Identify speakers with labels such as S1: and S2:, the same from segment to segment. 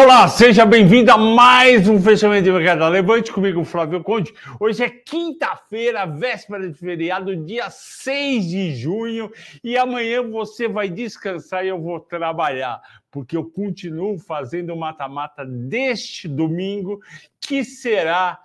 S1: Olá, seja bem-vindo a mais um fechamento de mercado. Levante comigo, Flávio Conde. Hoje é quinta-feira, véspera de feriado, dia 6 de junho, e amanhã você vai descansar e eu vou trabalhar, porque eu continuo fazendo o mata-mata deste domingo, que será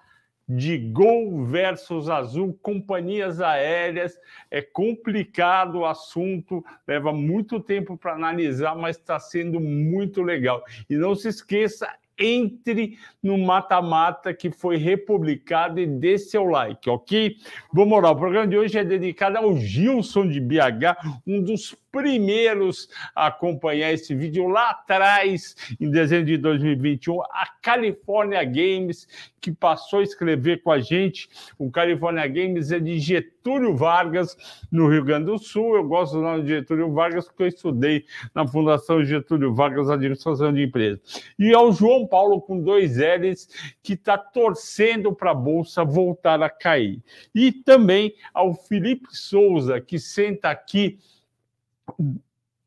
S1: de Gol versus Azul, companhias aéreas. É complicado o assunto, leva muito tempo para analisar, mas está sendo muito legal. E não se esqueça, entre no mata-mata que foi republicado e dê seu like, ok? Vamos lá, o programa de hoje é dedicado ao Gilson de BH, um dos primeiros a acompanhar esse vídeo lá atrás, em dezembro de 2021, a California Games, que passou a escrever com a gente. O California Games é de Getúlio Vargas, no Rio Grande do Sul. Eu gosto do nome de Getúlio Vargas porque eu estudei na Fundação Getúlio Vargas Administração de Empresas. E ao João Paulo, com dois L's, que está torcendo para a Bolsa voltar a cair. E também ao Felipe Souza, que senta aqui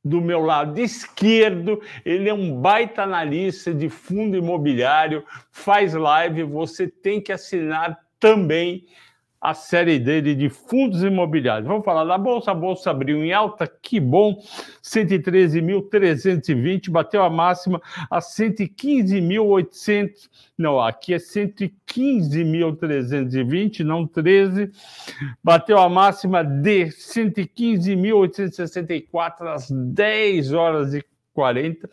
S1: do meu lado esquerdo, ele é um baita analista de fundo imobiliário, faz live, você tem que assinar também a série dele de fundos imobiliários. Vamos falar da Bolsa. A Bolsa abriu em alta, que bom, 113.320, bateu a máxima a 115.800. Não, aqui é 115.320, não 13. Bateu a máxima de 115.864 às 10 horas e 40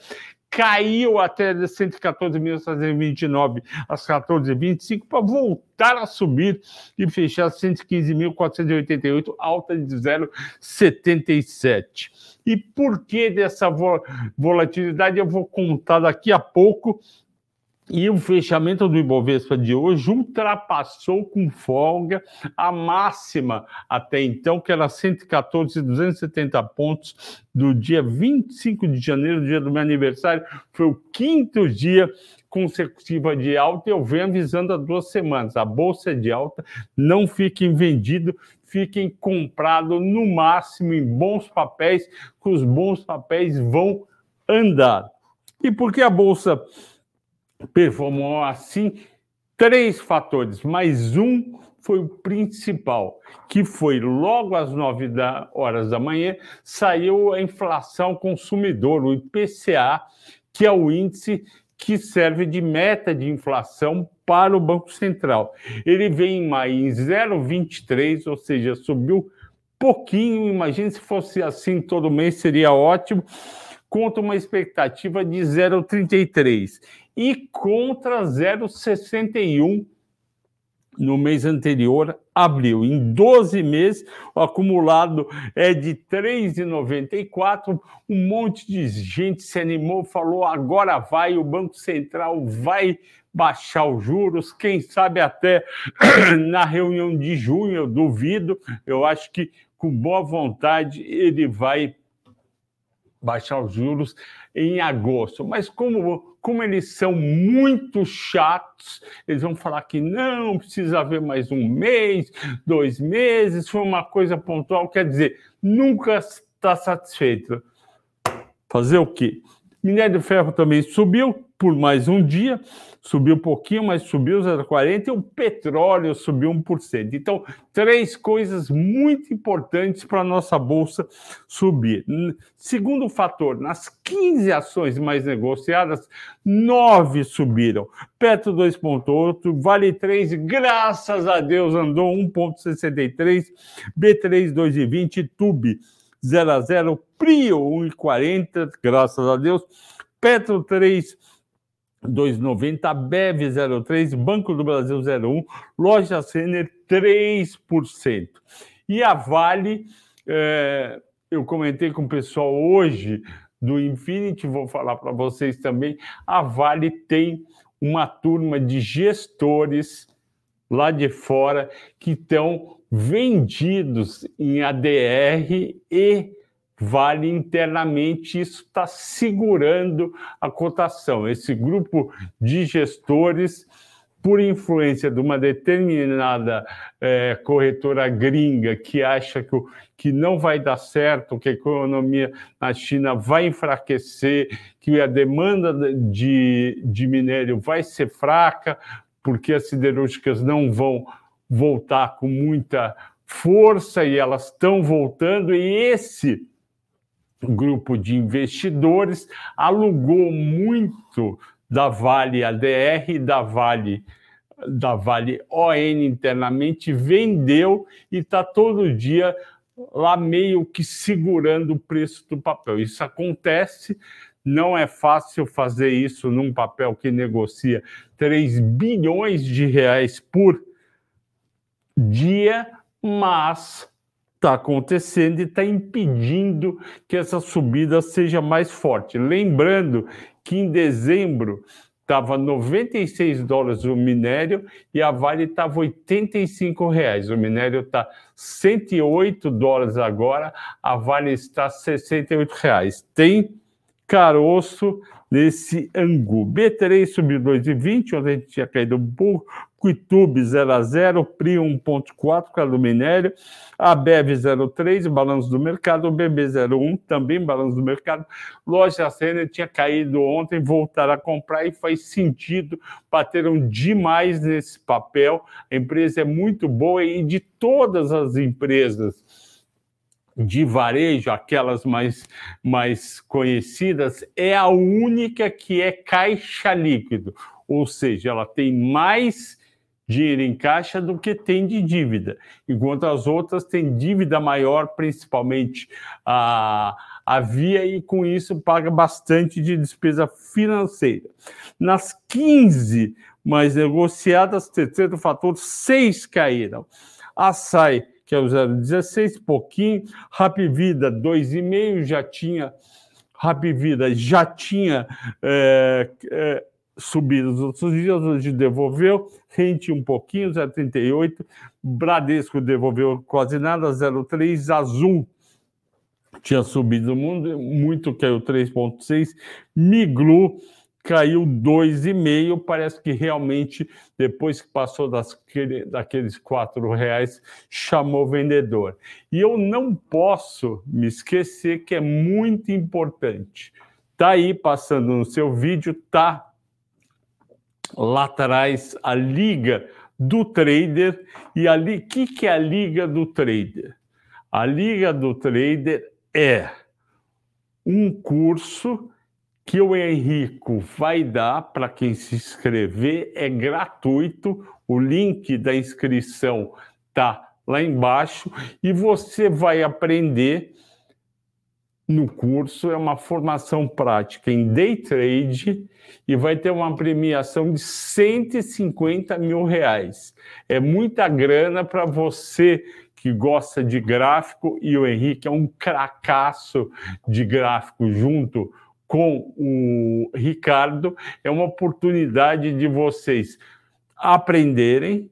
S1: caiu até 114.729 às 14h25 para voltar a subir e fechar 115.488, alta de 0,77. E por que dessa volatilidade eu vou contar daqui a pouco e o fechamento do Ibovespa de hoje ultrapassou com folga a máxima até então, que era 114,270 pontos do dia 25 de janeiro, dia do meu aniversário. Foi o quinto dia consecutiva de alta e eu venho avisando há duas semanas. A bolsa é de alta, não fiquem vendido, fiquem comprado no máximo em bons papéis, que os bons papéis vão andar. E por que a bolsa performou assim três fatores, mas um foi o principal, que foi logo às nove da, horas da manhã, saiu a inflação consumidor, o IPCA, que é o índice que serve de meta de inflação para o Banco Central. Ele vem em maio em 0,23, ou seja, subiu pouquinho. Imagine se fosse assim todo mês, seria ótimo. Contra uma expectativa de 0,33 e contra 0,61 no mês anterior, abril. Em 12 meses, o acumulado é de 3,94. Um monte de gente se animou, falou: agora vai, o Banco Central vai baixar os juros, quem sabe até na reunião de junho, eu duvido. Eu acho que com boa vontade ele vai baixar os juros em agosto. Mas como como eles são muito chatos, eles vão falar que não, precisa haver mais um mês, dois meses, foi uma coisa pontual, quer dizer, nunca está satisfeito. Fazer o quê? Minério de ferro também subiu por mais um dia, subiu um pouquinho, mas subiu 0,40 e o petróleo subiu 1%. Então, três coisas muito importantes para a nossa bolsa subir. Segundo fator, nas 15 ações mais negociadas, nove subiram. Petro 2,8, Vale 3, graças a Deus, andou 1,63, B3 2,20, Tube 0 a 0, Prio 1,40, graças a Deus, Petro 3, 2,90, BEV 0,3, Banco do Brasil 0,1, Loja Sener 3%. E a Vale, é, eu comentei com o pessoal hoje do Infinity, vou falar para vocês também, a Vale tem uma turma de gestores lá de fora que estão vendidos em ADR e vale internamente, isso está segurando a cotação. Esse grupo de gestores por influência de uma determinada é, corretora gringa que acha que, que não vai dar certo, que a economia na China vai enfraquecer, que a demanda de, de minério vai ser fraca, porque as siderúrgicas não vão voltar com muita força e elas estão voltando, e esse grupo de investidores alugou muito da Vale ADR da Vale da Vale ON internamente vendeu e está todo dia lá meio que segurando o preço do papel. Isso acontece, não é fácil fazer isso num papel que negocia 3 bilhões de reais por dia, mas está acontecendo e está impedindo que essa subida seja mais forte. Lembrando que em dezembro estava 96 dólares o minério e a Vale estava 85 reais. O minério está 108 dólares agora, a Vale está 68 reais. Tem caroço nesse angu. B3 subiu 2,20, onde a gente tinha caído um pouco, Quitube 0 a 0, PRI 1.4 para o minério, a BEV 0,3, balanço do mercado, o BB 0,1 também balanço do mercado. Loja Sena tinha caído ontem, voltaram a comprar e faz sentido, bateram demais nesse papel. A empresa é muito boa e de todas as empresas de varejo, aquelas mais, mais conhecidas, é a única que é caixa líquido, ou seja, ela tem mais dinheiro em caixa do que tem de dívida, enquanto as outras têm dívida maior, principalmente a, a Via, e com isso paga bastante de despesa financeira. Nas 15 mais negociadas, terceiro fator, seis caíram. A SAI, que é o 0,16, pouquinho, Rap Vida 2,5, já tinha Rap Vida já tinha é, é, subido nos outros dias, hoje devolveu, Rente um pouquinho, 0,38, Bradesco devolveu quase nada, 0,3, Azul tinha subido muito, caiu 3,6, Miglu caiu 2,5, parece que realmente, depois que passou das, daqueles quatro reais, chamou o vendedor. E eu não posso me esquecer que é muito importante. Tá aí, passando no seu vídeo, tá lá atrás a liga do trader e ali que que é a liga do trader? A liga do trader é um curso que o Henrico vai dar para quem se inscrever, é gratuito. O link da inscrição tá lá embaixo e você vai aprender no curso é uma formação prática em day trade e vai ter uma premiação de 150 mil reais. É muita grana para você que gosta de gráfico e o Henrique é um cracaço de gráfico junto com o Ricardo. É uma oportunidade de vocês aprenderem,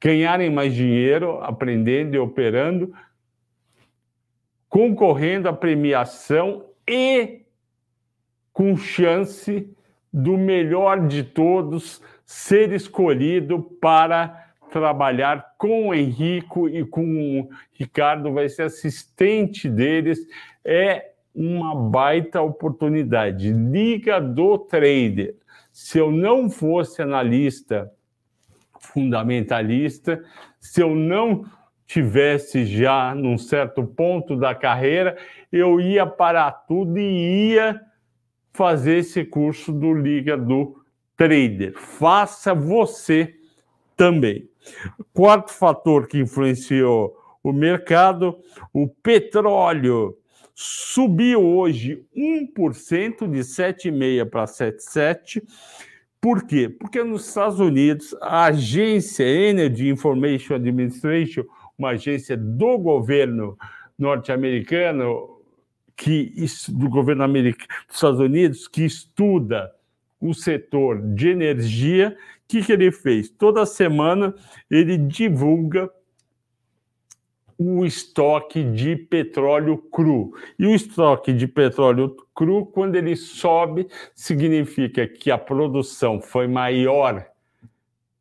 S1: ganharem mais dinheiro, aprendendo e operando, concorrendo à premiação e com chance do melhor de todos ser escolhido para trabalhar com o Henrico e com o Ricardo, vai ser assistente deles. É uma baita oportunidade. Liga do trader. Se eu não fosse analista fundamentalista, se eu não tivesse já num certo ponto da carreira, eu ia parar tudo e ia fazer esse curso do Liga do Trader. Faça você também. Quarto fator que influenciou o mercado, o petróleo subiu hoje 1% de 7,5 para 7,7. Por quê? Porque nos Estados Unidos, a agência Energy Information Administration uma agência do governo norte-americano, que do governo americano, dos Estados Unidos, que estuda o setor de energia. O que, que ele fez? Toda semana ele divulga o estoque de petróleo cru. E o estoque de petróleo cru, quando ele sobe, significa que a produção foi maior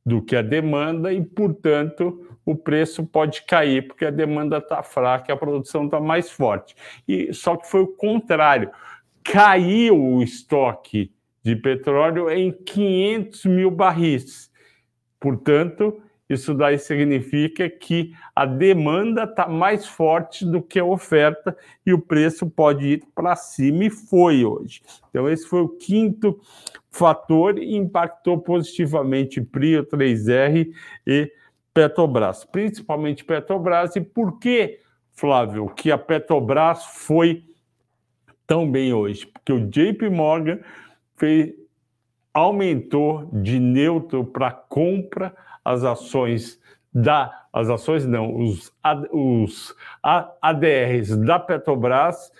S1: do que a demanda e, portanto, o preço pode cair, porque a demanda está fraca e a produção está mais forte. E Só que foi o contrário. Caiu o estoque de petróleo em 500 mil barris. Portanto, isso daí significa que a demanda está mais forte do que a oferta e o preço pode ir para cima e foi hoje. Então, esse foi o quinto fator e impactou positivamente Prio 3R e Petrobras, principalmente Petrobras. E por que, Flávio, que a Petrobras foi tão bem hoje? Porque o JP Morgan fez, aumentou de neutro para compra as ações da as ações não, os, os ADRs da Petrobras,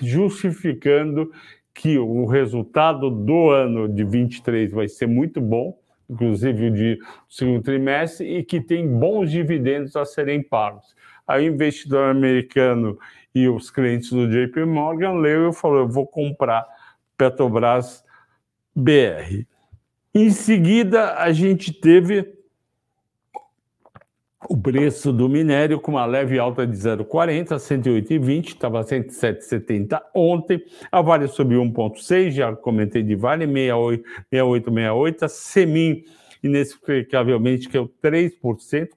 S1: justificando que o resultado do ano de 23 vai ser muito bom, inclusive de segundo trimestre, e que tem bons dividendos a serem pagos. Aí o investidor americano e os clientes do JP Morgan leu e falou: eu vou comprar Petrobras BR. Em seguida, a gente teve o preço do minério com uma leve alta de 0,40 a 108,20, estava 107,70 ontem. A Vale subiu 1,6, já comentei de Vale, 68,68. A Semin, inexplicavelmente, que é o 3%,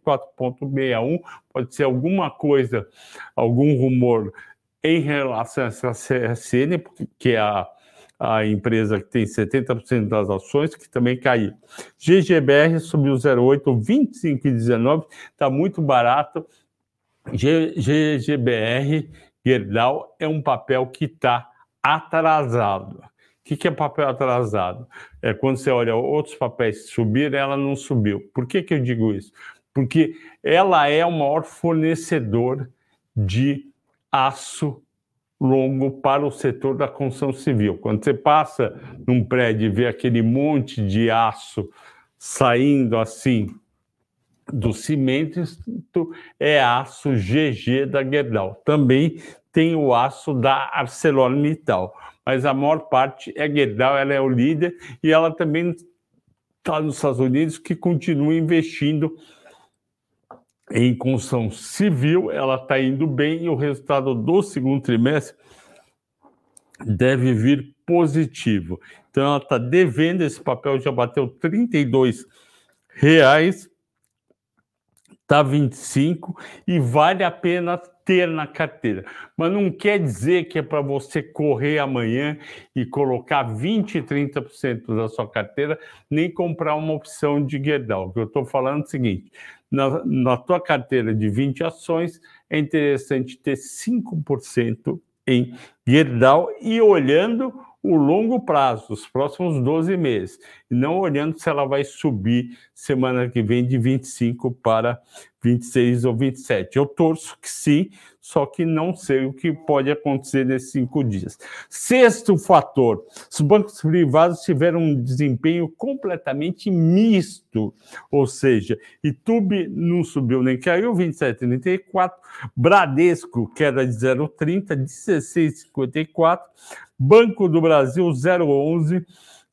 S1: 4,61. Pode ser alguma coisa, algum rumor em relação a essa CSN, que é a a empresa que tem 70% das ações, que também caiu. GGBR subiu 0,8, 25,19, está muito barato. GGBR, Gerdau, é um papel que está atrasado. O que, que é papel atrasado? É quando você olha outros papéis subir, ela não subiu. Por que, que eu digo isso? Porque ela é o maior fornecedor de aço longo para o setor da construção civil. Quando você passa num prédio e vê aquele monte de aço saindo assim do cimento, é aço GG da Gerdau. Também tem o aço da ArcelorMittal, mas a maior parte é Gerdau, ela é o líder e ela também está nos Estados Unidos que continua investindo em construção civil, ela está indo bem e o resultado do segundo trimestre deve vir positivo. Então, ela está devendo, esse papel já bateu R$ reais, está 25 e vale a pena ter na carteira. Mas não quer dizer que é para você correr amanhã e colocar 20, 30% da sua carteira, nem comprar uma opção de Gerdau. O que eu estou falando é o seguinte: na, na tua carteira de 20 ações, é interessante ter 5% em Gerdau e olhando o longo prazo, os próximos 12 meses, e não olhando se ela vai subir semana que vem de 25 para 26 ou 27. Eu torço que sim, só que não sei o que pode acontecer nesses cinco dias. Sexto fator: os bancos privados tiveram um desempenho completamente misto, ou seja, Itube não subiu nem caiu, 27,34, Bradesco queda de 0,30, 16,54, Banco do Brasil 0,11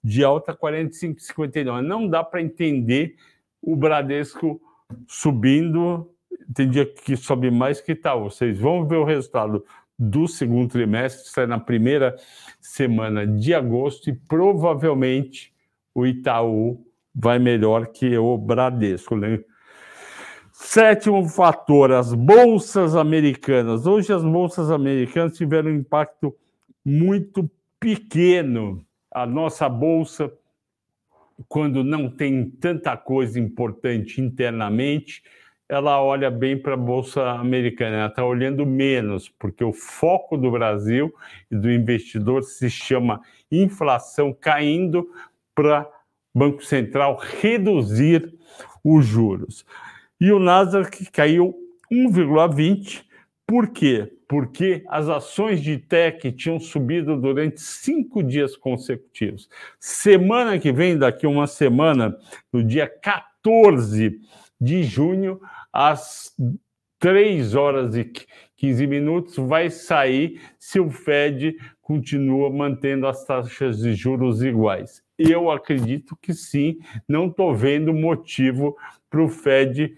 S1: de alta 45,59. Não dá para entender o Bradesco subindo tem dia que sobe mais que tal. Vocês vão ver o resultado do segundo trimestre, sai na primeira semana de agosto, e provavelmente o Itaú vai melhor que o Bradesco. Né? Sétimo fator, as bolsas americanas. Hoje as bolsas americanas tiveram um impacto muito pequeno. A nossa bolsa, quando não tem tanta coisa importante internamente, ela olha bem para a Bolsa Americana, ela está olhando menos, porque o foco do Brasil e do investidor se chama inflação caindo para Banco Central reduzir os juros. E o Nasdaq caiu 1,20, por quê? Porque as ações de tech tinham subido durante cinco dias consecutivos. Semana que vem, daqui uma semana, no dia 14 de junho, às 3 horas e 15 minutos, vai sair se o Fed continua mantendo as taxas de juros iguais. Eu acredito que sim, não estou vendo motivo para o Fed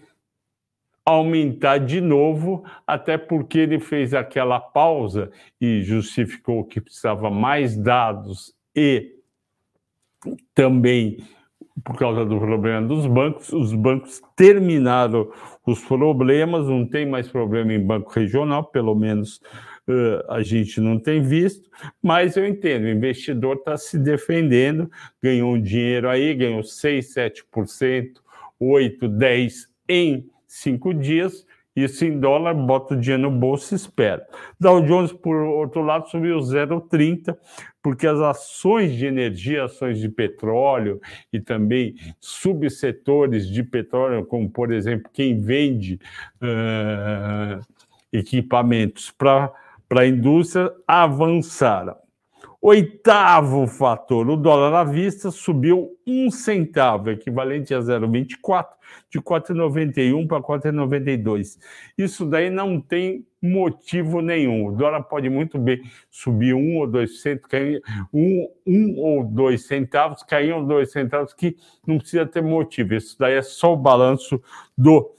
S1: aumentar de novo, até porque ele fez aquela pausa e justificou que precisava mais dados e também por causa do problema dos bancos, os bancos terminaram os problemas, não tem mais problema em banco regional, pelo menos uh, a gente não tem visto, mas eu entendo, o investidor está se defendendo, ganhou um dinheiro aí, ganhou 6, 7%, 8, 10% em cinco dias, isso em dólar, bota o dinheiro no bolso e espera. Dow Jones, por outro lado, subiu 0,30, porque as ações de energia, ações de petróleo e também subsetores de petróleo, como, por exemplo, quem vende uh, equipamentos para a indústria, avançaram. Oitavo fator, o dólar à vista subiu um centavo, equivalente a 0,24, de 4,91 para 4,92. Isso daí não tem motivo nenhum. O dólar pode muito bem subir um ou dois centavos, um, um ou dois centavos, cair um ou dois centavos, que não precisa ter motivo. Isso daí é só o balanço do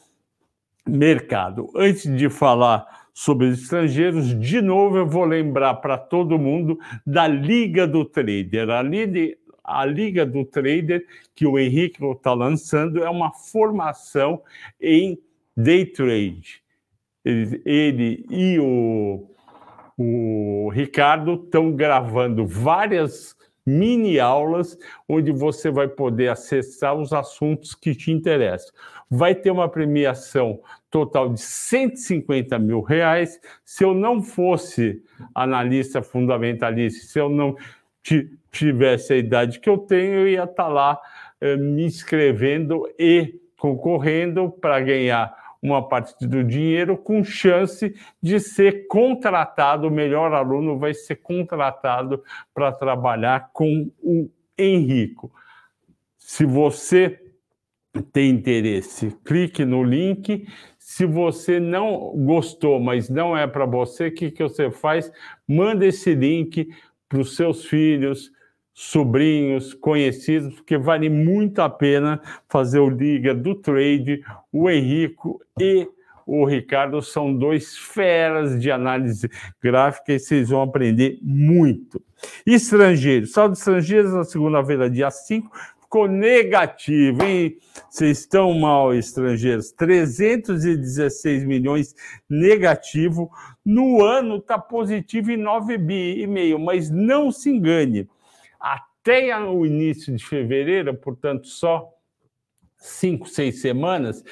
S1: mercado. Antes de falar sobre os estrangeiros, de novo eu vou lembrar para todo mundo da Liga do Trader. A Liga, a Liga do Trader que o Henrique está lançando é uma formação em day trade. Ele, ele e o, o Ricardo estão gravando várias mini aulas onde você vai poder acessar os assuntos que te interessam. Vai ter uma premiação total de 150 mil reais. Se eu não fosse analista fundamentalista, se eu não tivesse a idade que eu tenho, eu ia estar lá eh, me inscrevendo e concorrendo para ganhar uma parte do dinheiro com chance de ser contratado, o melhor aluno vai ser contratado para trabalhar com o Henrico. Se você tem interesse, clique no link. Se você não gostou, mas não é para você, o que, que você faz? Manda esse link para os seus filhos, sobrinhos, conhecidos, porque vale muito a pena fazer o Liga do Trade. O Henrico e o Ricardo são dois feras de análise gráfica e vocês vão aprender muito. Estrangeiros, saldo estrangeiros na segunda-feira, dia 5, ficou negativo, hein? Vocês estão mal, estrangeiros. 316 milhões negativo. No ano está positivo em 9 bi e meio, mas não se engane. Até o início de fevereiro, portanto, só cinco, seis semanas,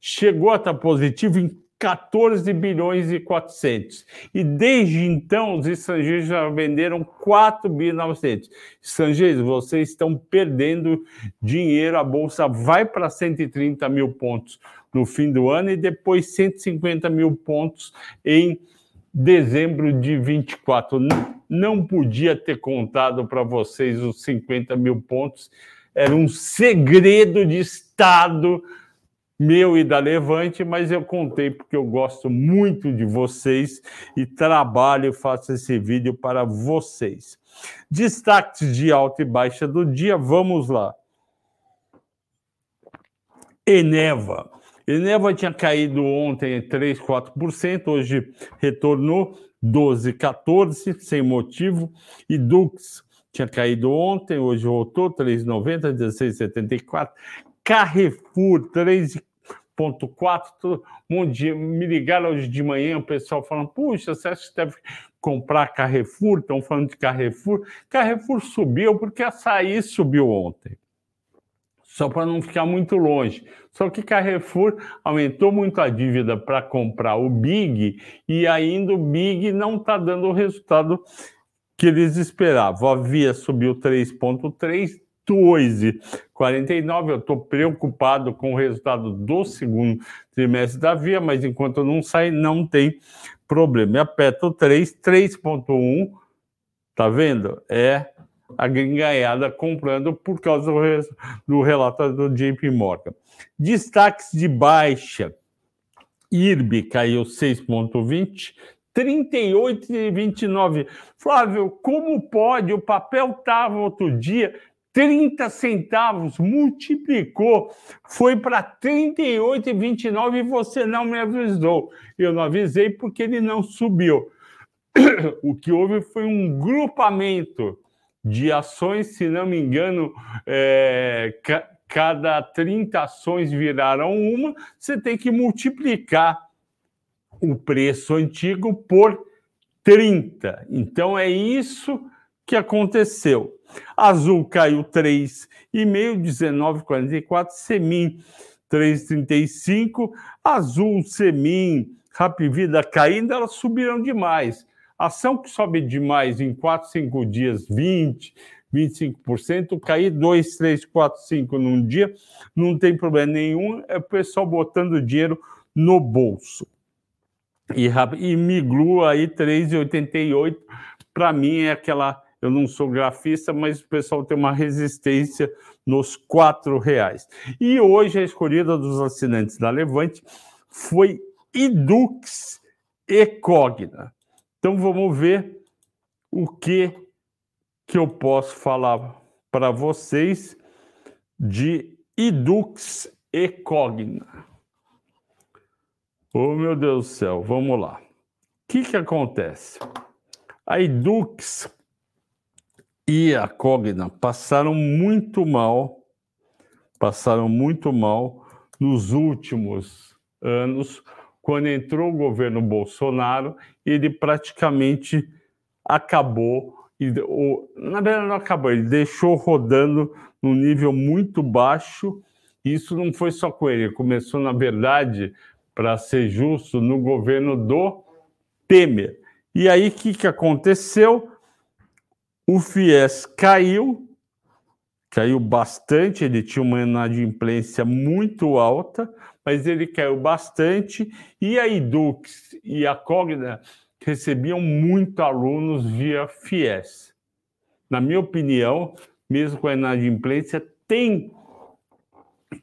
S1: chegou a estar positivo em 14 bilhões e 400. E desde então, os estrangeiros já venderam 4 bilhões 900. Estrangeiros, vocês estão perdendo dinheiro, a bolsa vai para 130 mil pontos no fim do ano e depois 150 mil pontos em dezembro de 24. Não podia ter contado para vocês os 50 mil pontos, era um segredo de Estado meu e da Levante, mas eu contei porque eu gosto muito de vocês e trabalho e faço esse vídeo para vocês. Destaques de alta e baixa do dia, vamos lá. Eneva. Eneva tinha caído ontem 3, 4%, hoje retornou 12, 14, sem motivo. E Dux tinha caído ontem, hoje voltou 3,90, 16,74. Carrefour 3,4. Um dia, me ligaram hoje de manhã, o pessoal falando: puxa, você acha que deve comprar Carrefour? Estão falando de Carrefour. Carrefour subiu porque a açaí subiu ontem. Só para não ficar muito longe. Só que Carrefour aumentou muito a dívida para comprar o Big e ainda o Big não está dando o resultado que eles esperavam. A Via subiu 3,3, 2,49. Eu estou preocupado com o resultado do segundo trimestre da Via, mas enquanto não sai, não tem problema. E a Petro 3, 3,1. Tá vendo? É a gringaiada comprando por causa do, do do JP Morgan. Destaques de baixa. IRB caiu 6,20, 38,29. Flávio, como pode? O papel estava outro dia 30 centavos, multiplicou, foi para 38,29 e você não me avisou. Eu não avisei porque ele não subiu. O que houve foi um grupamento de ações, se não me engano, é, ca cada 30 ações viraram uma, você tem que multiplicar o preço antigo por 30. Então é isso que aconteceu. Azul caiu 3,5, 19,44, Semin 3,35, Azul, Semin, Rapvida caindo, elas subiram demais. Ação que sobe demais em 4, 5 dias, 20, 25%, cair 2, 3, 4, 5 num dia, não tem problema nenhum, é o pessoal botando dinheiro no bolso. E, e Miglu aí 3,88, para mim é aquela, eu não sou grafista, mas o pessoal tem uma resistência nos quatro reais. E hoje a escolhida dos assinantes da Levante foi Idux e Cogna. Então vamos ver o que que eu posso falar para vocês de Idux e Cogna. Oh, meu Deus do céu, vamos lá. O que, que acontece? A Idux e a Cogna passaram muito mal, passaram muito mal nos últimos anos quando entrou o governo Bolsonaro, ele praticamente acabou, ou, na verdade não acabou, ele deixou rodando num nível muito baixo. Isso não foi só com ele, começou, na verdade, para ser justo, no governo do Temer. E aí, o que, que aconteceu? O FIES caiu, caiu bastante, ele tinha uma inadimplência muito alta, mas ele caiu bastante, e a Edux e a Cogna recebiam muito alunos via FIES. Na minha opinião, mesmo com a inadimplência, tem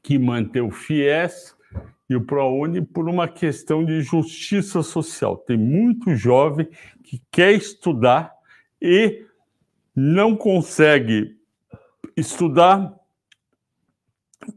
S1: que manter o FIES e o ProUni por uma questão de justiça social. Tem muito jovem que quer estudar e não consegue estudar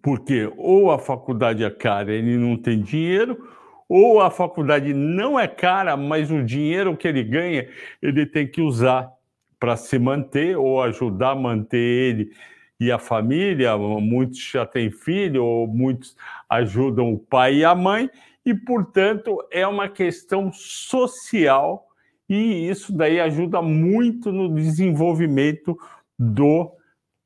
S1: porque ou a faculdade é cara, ele não tem dinheiro, ou a faculdade não é cara, mas o dinheiro que ele ganha, ele tem que usar para se manter ou ajudar a manter ele e a família. Muitos já têm filho, ou muitos ajudam o pai e a mãe, e, portanto, é uma questão social, e isso daí ajuda muito no desenvolvimento do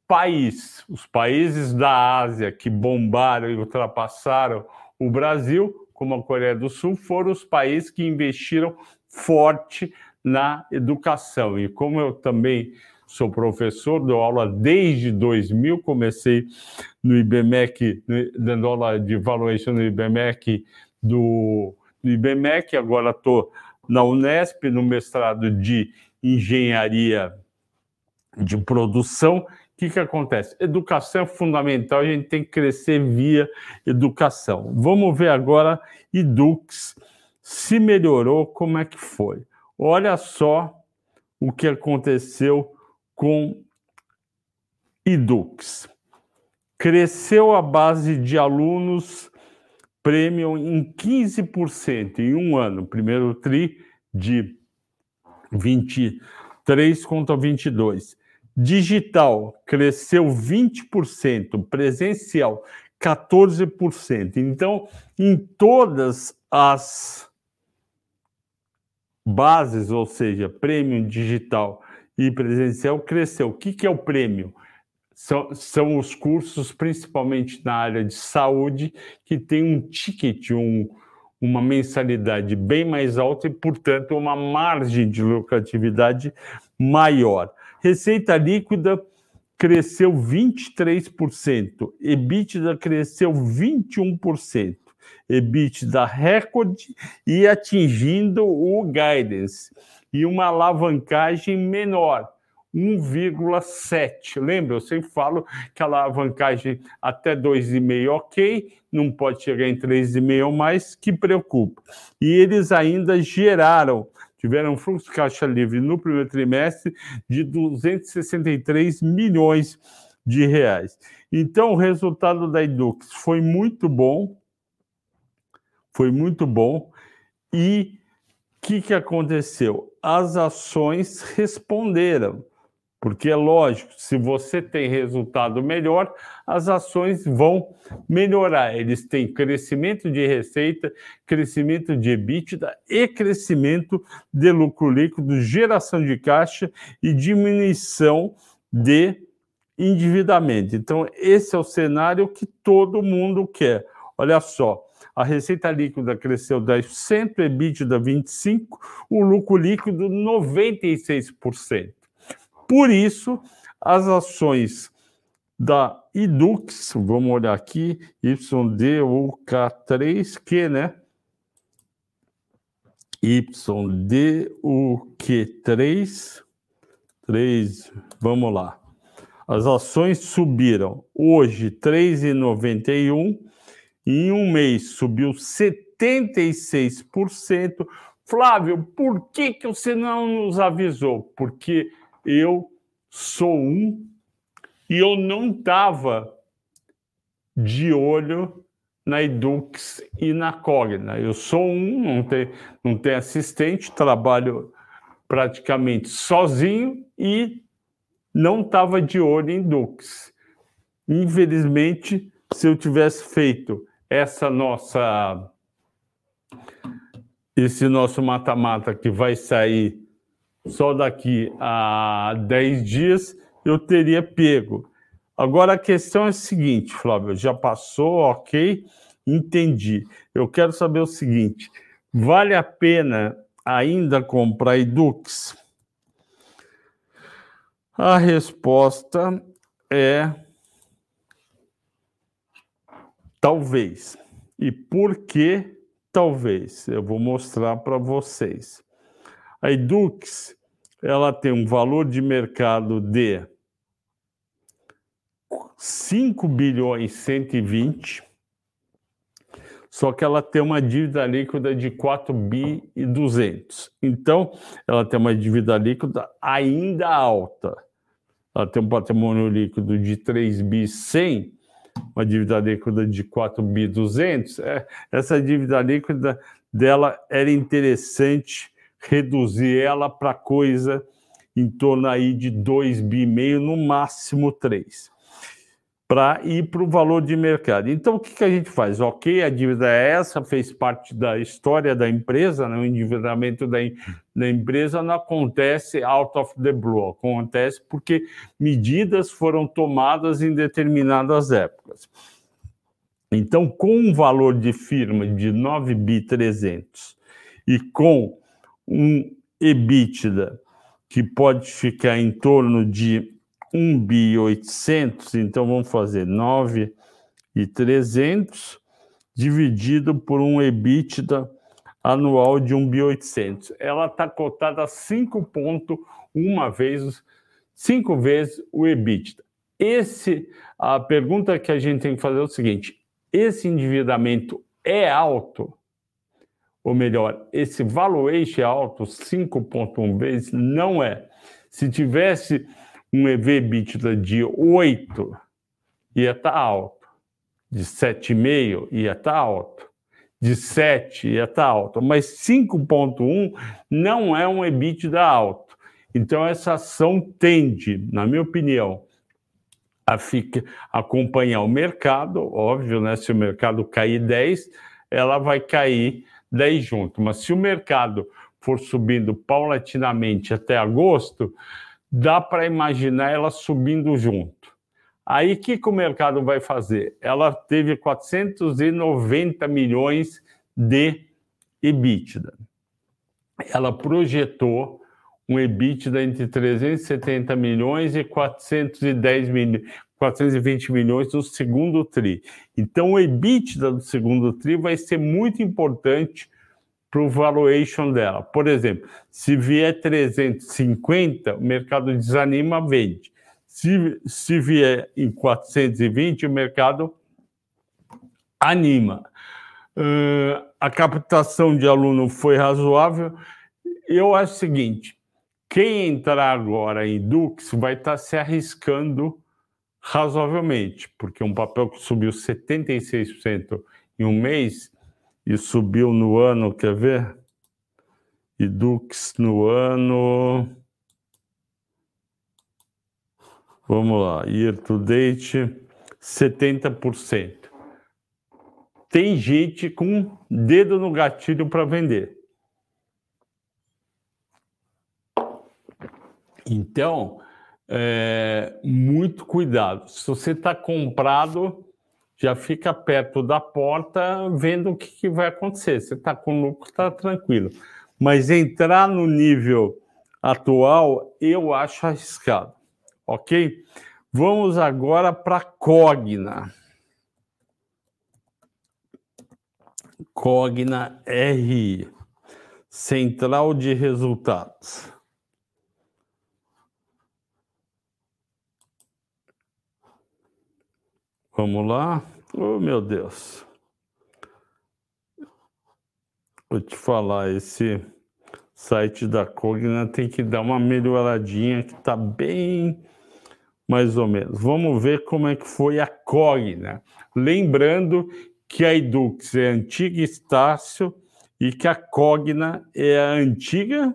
S1: país. Os países da Ásia que bombaram e ultrapassaram o Brasil, como a Coreia do Sul, foram os países que investiram forte na educação. E como eu também sou professor, dou aula desde 2000, comecei no IBMEC, dando aula de valuation no IBMEC, do, do IBMEC, agora estou na Unesp, no mestrado de engenharia de produção que, que acontece? Educação é fundamental, a gente tem que crescer via educação. Vamos ver agora Edux, se melhorou, como é que foi. Olha só o que aconteceu com Edux. Cresceu a base de alunos premium em 15% em um ano, primeiro TRI de 23 contra 22 Digital cresceu 20%, presencial 14%. Então, em todas as bases, ou seja, prêmio digital e presencial, cresceu. O que, que é o prêmio? São, são os cursos, principalmente na área de saúde, que tem um ticket, um, uma mensalidade bem mais alta e, portanto, uma margem de lucratividade maior. Receita líquida cresceu 23%, EBITDA cresceu 21%, EBITDA recorde e atingindo o guidance, e uma alavancagem menor, 1,7. Lembra, eu sempre falo que a alavancagem até 2,5 ok, não pode chegar em 3,5 ou mais, que preocupa. E eles ainda geraram tiveram um fluxo de caixa livre no primeiro trimestre de 263 milhões de reais. Então, o resultado da Edux foi muito bom, foi muito bom, e o que, que aconteceu? As ações responderam. Porque é lógico, se você tem resultado melhor, as ações vão melhorar. Eles têm crescimento de receita, crescimento de EBITDA e crescimento de lucro líquido, geração de caixa e diminuição de endividamento. Então, esse é o cenário que todo mundo quer. Olha só, a receita líquida cresceu 10%, EBITDA 25%, o lucro líquido 96%. Por isso, as ações da Idux, vamos olhar aqui, YDUK3Q, né? YDUQ3, 3, vamos lá. As ações subiram hoje 3,91, em um mês subiu 76%. Flávio, por que, que você não nos avisou? Porque eu sou um e eu não estava de olho na Edux e na Cogna. Eu sou um, não tenho, não tenho assistente, trabalho praticamente sozinho e não estava de olho em Dux. Infelizmente, se eu tivesse feito essa nossa esse nosso mata-mata que vai sair só daqui a 10 dias eu teria pego. Agora a questão é a seguinte, Flávio, já passou, ok, entendi. Eu quero saber o seguinte: vale a pena ainda comprar Edux? A resposta é talvez. E por que talvez? Eu vou mostrar para vocês. A Edux ela tem um valor de mercado de 5 bilhões 120, só que ela tem uma dívida líquida de 4 bi e 200. Então, ela tem uma dívida líquida ainda alta. Ela tem um patrimônio líquido de 3 bi 100, uma dívida líquida de 4 bi 200. É, essa dívida líquida dela era interessante reduzir ela para coisa em torno aí de 2,5 bi, meio, no máximo 3, para ir para o valor de mercado. Então, o que, que a gente faz? Ok, a dívida é essa, fez parte da história da empresa, né? o endividamento da, da empresa não acontece out of the blue, acontece porque medidas foram tomadas em determinadas épocas. Então, com um valor de firma de 9 bi 300 e com um EBITDA que pode ficar em torno de 1 bi 800, então vamos fazer 9 e 300 dividido por um EBITDA anual de 1 bi 800. Ela está cotada a 5,1 vezes, 5 vezes o EBITDA. Esse, a pergunta que a gente tem que fazer é o seguinte: esse endividamento é alto? Ou melhor, esse valuation alto, 5,1 vezes, não é. Se tivesse um EV/EBITDA de 8, ia estar tá alto. De 7,5 ia estar tá alto. De 7 ia estar tá alto. Mas 5,1 não é um EBITDA alto. Então, essa ação tende, na minha opinião, a ficar, acompanhar o mercado. Óbvio, né? Se o mercado cair 10, ela vai cair 10 junto. Mas se o mercado for subindo paulatinamente até agosto, dá para imaginar ela subindo junto. Aí o que, que o mercado vai fazer? Ela teve 490 milhões de EBITDA. Ela projetou um EBITDA entre 370 milhões e 410 milhões, 420 milhões no segundo TRI. Então, o EBITDA do segundo TRI vai ser muito importante para o valuation dela. Por exemplo, se vier 350, o mercado desanima, vende. Se, se vier em 420, o mercado anima. Uh, a captação de aluno foi razoável. Eu acho o seguinte: quem entrar agora em Dux vai estar se arriscando razoavelmente, porque um papel que subiu 76% em um mês e subiu no ano, quer ver? E Dux no ano. Vamos lá, year to date, 70%. Tem gente com dedo no gatilho para vender. Então, é, muito cuidado. Se você está comprado, já fica perto da porta vendo o que, que vai acontecer. Você está com lucro, está tranquilo. Mas entrar no nível atual, eu acho arriscado. Ok? Vamos agora para Cogna. Cogna RI, Central de Resultados. Vamos lá. Oh, meu Deus. Vou te falar, esse site da Cogna tem que dar uma melhoradinha que está bem mais ou menos. Vamos ver como é que foi a Cogna. Lembrando que a Edux é a antiga Estácio e que a Cogna é a antiga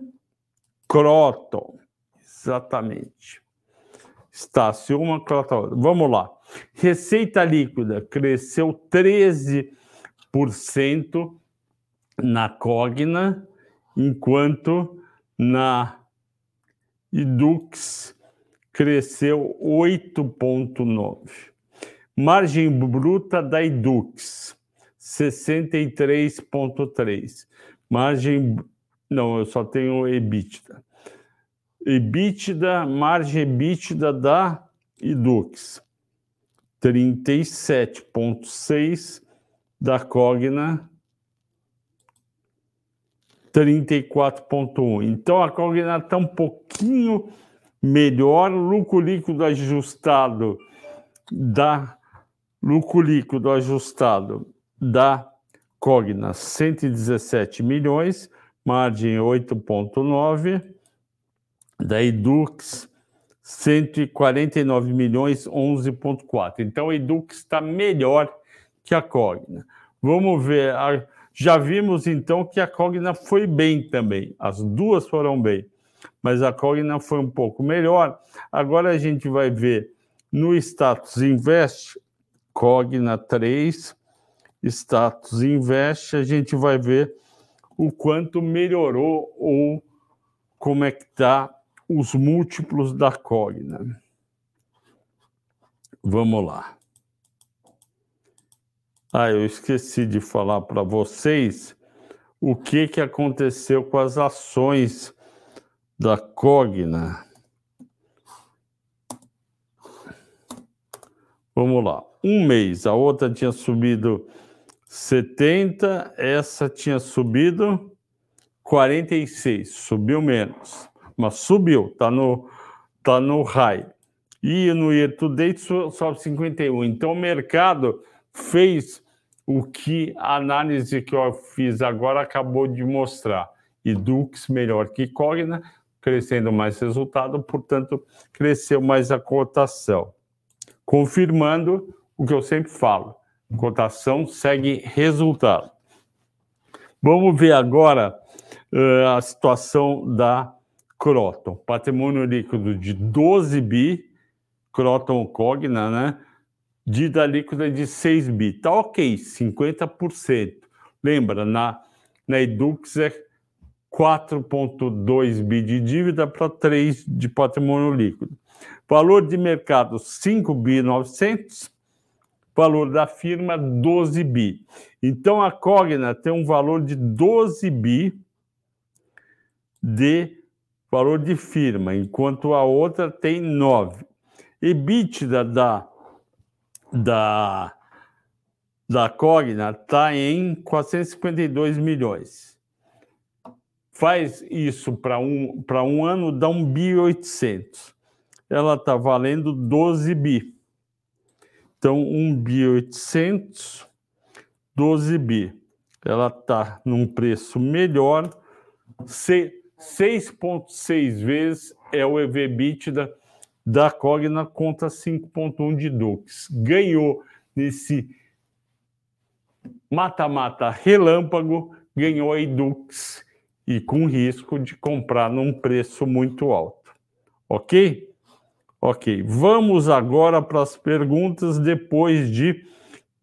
S1: Croton. Exatamente. Estácio uma, outra. Vamos lá. Receita líquida cresceu 13% na Cogna, enquanto na Edux cresceu 8,9%. Margem bruta da Edux, 63,3%. Margem. Não, eu só tenho EBITDA. EBITDA, margem EBITDA da Edux, 37,6% da Cogna, 34,1%. Então a Cogna está um pouquinho melhor, lucro líquido ajustado da lucro líquido ajustado da Cogna 117 milhões, margem 8,9, da Edux 149 milhões, 11,4. Então a Edux está melhor que a Cogna. Vamos ver, já vimos então que a Cogna foi bem também, as duas foram bem, mas a Cogna foi um pouco melhor. Agora a gente vai ver no status invest Cogna 3, status invest, a gente vai ver o quanto melhorou ou como é que está os múltiplos da Cogna. Vamos lá. Ah, eu esqueci de falar para vocês o que, que aconteceu com as ações da Cogna. Vamos lá um mês, a outra tinha subido 70, essa tinha subido 46, subiu menos, mas subiu, está no, tá no high. E no year to date sobe 51. Então o mercado fez o que a análise que eu fiz agora acabou de mostrar. E Dux melhor que Cogna, crescendo mais resultado, portanto, cresceu mais a cotação. Confirmando o que eu sempre falo: cotação segue resultado. Vamos ver agora uh, a situação da Croton. Patrimônio líquido de 12 bi, Croton Cogna, né? Dívida líquida de 6 bi. Tá ok, 50%. Lembra, na, na Edux é 4,2 bi de dívida para 3 de patrimônio líquido. Valor de mercado 5 bi 900, valor da firma 12 bi. Então a Cogna tem um valor de 12 bi de valor de firma, enquanto a outra tem 9. EBITDA da da da Cogna está em 452 milhões. Faz isso para um, um ano, dá 1 bi 800. Ela está valendo 12 bi. Então, 1 bi 800, 12 bi. Ela está num preço melhor, 6,6 vezes é o EV/EBITDA da Cogna contra 5,1 de Dux. Ganhou nesse mata-mata relâmpago, ganhou a Edux e com risco de comprar num preço muito alto. Ok? Ok. Vamos agora para as perguntas depois de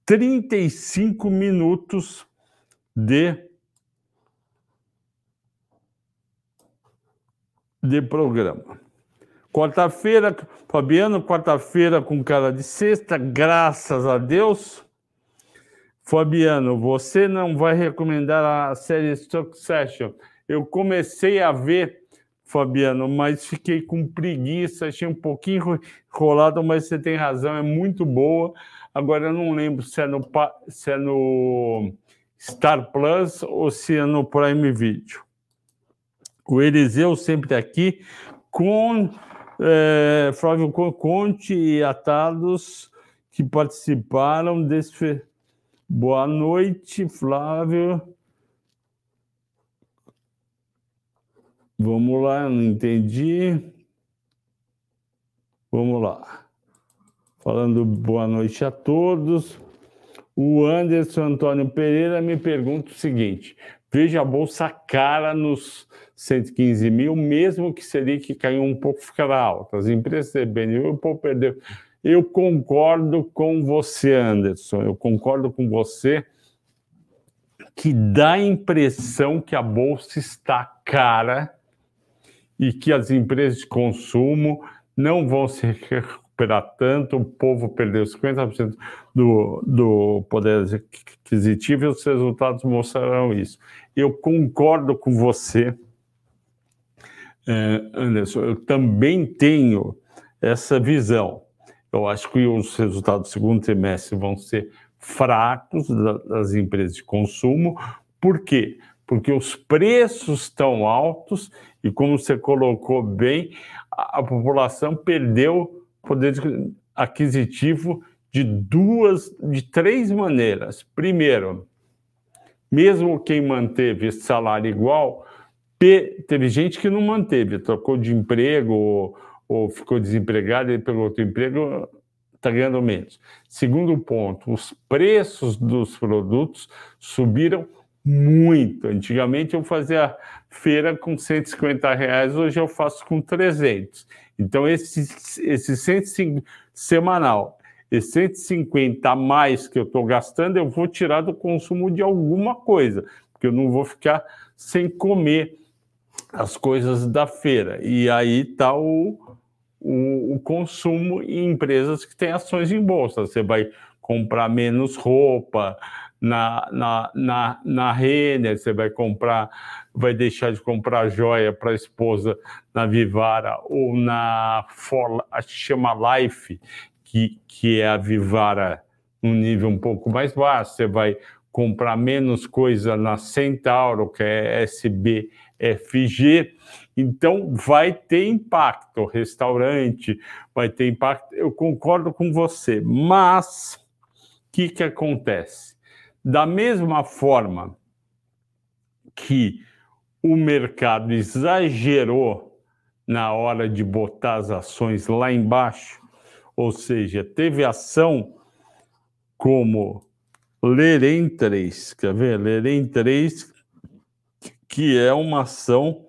S1: 35 minutos de de programa. Quarta-feira, Fabiano, quarta-feira com cara de sexta, graças a Deus. Fabiano, você não vai recomendar a série Succession. Eu comecei a ver, Fabiano, mas fiquei com preguiça, achei um pouquinho enrolado, mas você tem razão, é muito boa. Agora eu não lembro se é no, se é no Star Plus ou se é no Prime Video. O Eliseu sempre aqui com é, Flávio Conte e Atados que participaram desse. Boa noite, Flávio. Vamos lá, não entendi. Vamos lá. Falando boa noite a todos. O Anderson Antônio Pereira me pergunta o seguinte: veja a bolsa cara nos 115 mil, mesmo que seria que caiu um pouco, ficará alta. As empresas o povo perdeu. Eu concordo com você, Anderson, eu concordo com você que dá a impressão que a bolsa está cara e que as empresas de consumo não vão se recuperar tanto, o povo perdeu 50% do, do poder aquisitivo e os resultados mostrarão isso. Eu concordo com você é, Anderson, eu também tenho essa visão. Eu acho que os resultados do segundo trimestre vão ser fracos das empresas de consumo. Por quê? Porque os preços estão altos e, como você colocou bem, a, a população perdeu poder aquisitivo de duas, de três maneiras. Primeiro, mesmo quem manteve esse salário igual, teve gente que não manteve, trocou de emprego ou, ou ficou desempregado e pegou outro emprego, está ganhando menos. Segundo ponto, os preços dos produtos subiram muito. Antigamente eu fazia feira com 150 reais, hoje eu faço com 300. Então, esse, esse 150 semanal, esse 150 a mais que eu estou gastando, eu vou tirar do consumo de alguma coisa, porque eu não vou ficar sem comer as coisas da feira. E aí está o, o, o, consumo em empresas que têm ações em bolsa. Você vai comprar menos roupa na, na, na, na Renner, você vai comprar, vai deixar de comprar joia para a esposa na Vivara ou na que chama Life, que, que é a Vivara num nível um pouco mais baixo. Você vai comprar menos coisa na Centauro, que é SB FG, então vai ter impacto. Restaurante vai ter impacto. Eu concordo com você, mas o que, que acontece? Da mesma forma que o mercado exagerou na hora de botar as ações lá embaixo, ou seja, teve ação como Lerem 3, quer ver? Lerem 3 que é uma ação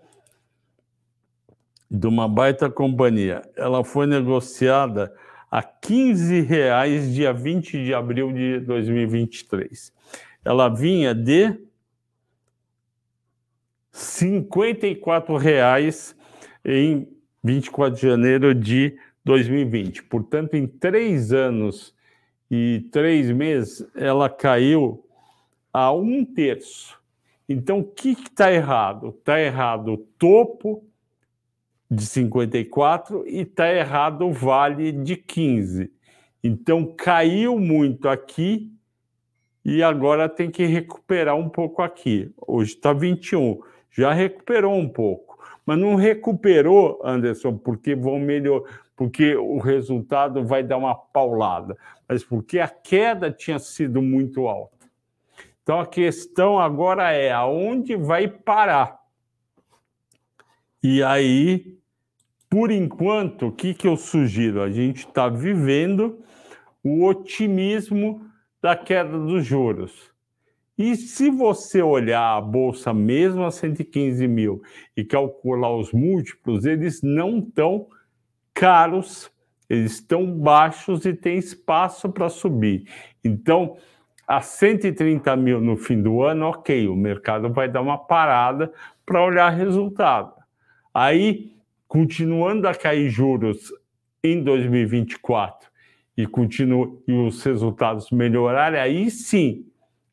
S1: de uma baita companhia. Ela foi negociada a 15 reais dia 20 de abril de 2023. Ela vinha de 54 reais em 24 de janeiro de 2020. Portanto, em três anos e três meses, ela caiu a um terço. Então, o que está errado? Está errado o topo de 54 e está errado o vale de 15. Então, caiu muito aqui e agora tem que recuperar um pouco aqui. Hoje está 21, já recuperou um pouco. Mas não recuperou, Anderson, porque vão melhor, porque o resultado vai dar uma paulada, mas porque a queda tinha sido muito alta. Então a questão agora é aonde vai parar. E aí por enquanto, o que, que eu sugiro? A gente está vivendo o otimismo da queda dos juros. E se você olhar a bolsa mesmo a 115 mil e calcular os múltiplos, eles não estão caros, eles estão baixos e tem espaço para subir. Então, a 130 mil no fim do ano, ok, o mercado vai dar uma parada para olhar resultado. Aí continuando a cair juros em 2024 e, continu, e os resultados melhorarem, aí sim,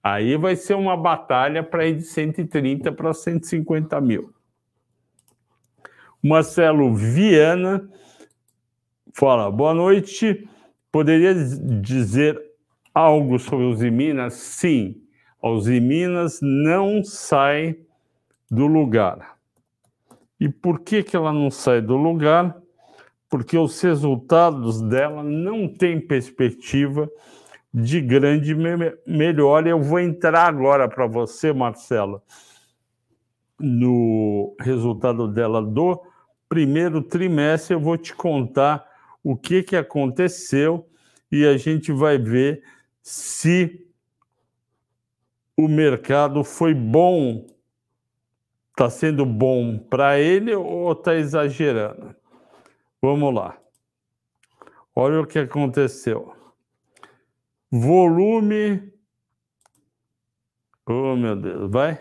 S1: aí vai ser uma batalha para ir de 130 para 150 mil. Marcelo Viana fala: boa noite. Poderia dizer algo sobre os Minas? Sim, os Minas não saem do lugar. E por que, que ela não sai do lugar? Porque os resultados dela não têm perspectiva de grande me melhora. Eu vou entrar agora para você, Marcela, no resultado dela do primeiro trimestre. Eu vou te contar o que, que aconteceu e a gente vai ver se o mercado foi bom Está sendo bom para ele ou está exagerando? Vamos lá. Olha o que aconteceu. Volume. Oh, meu Deus, vai.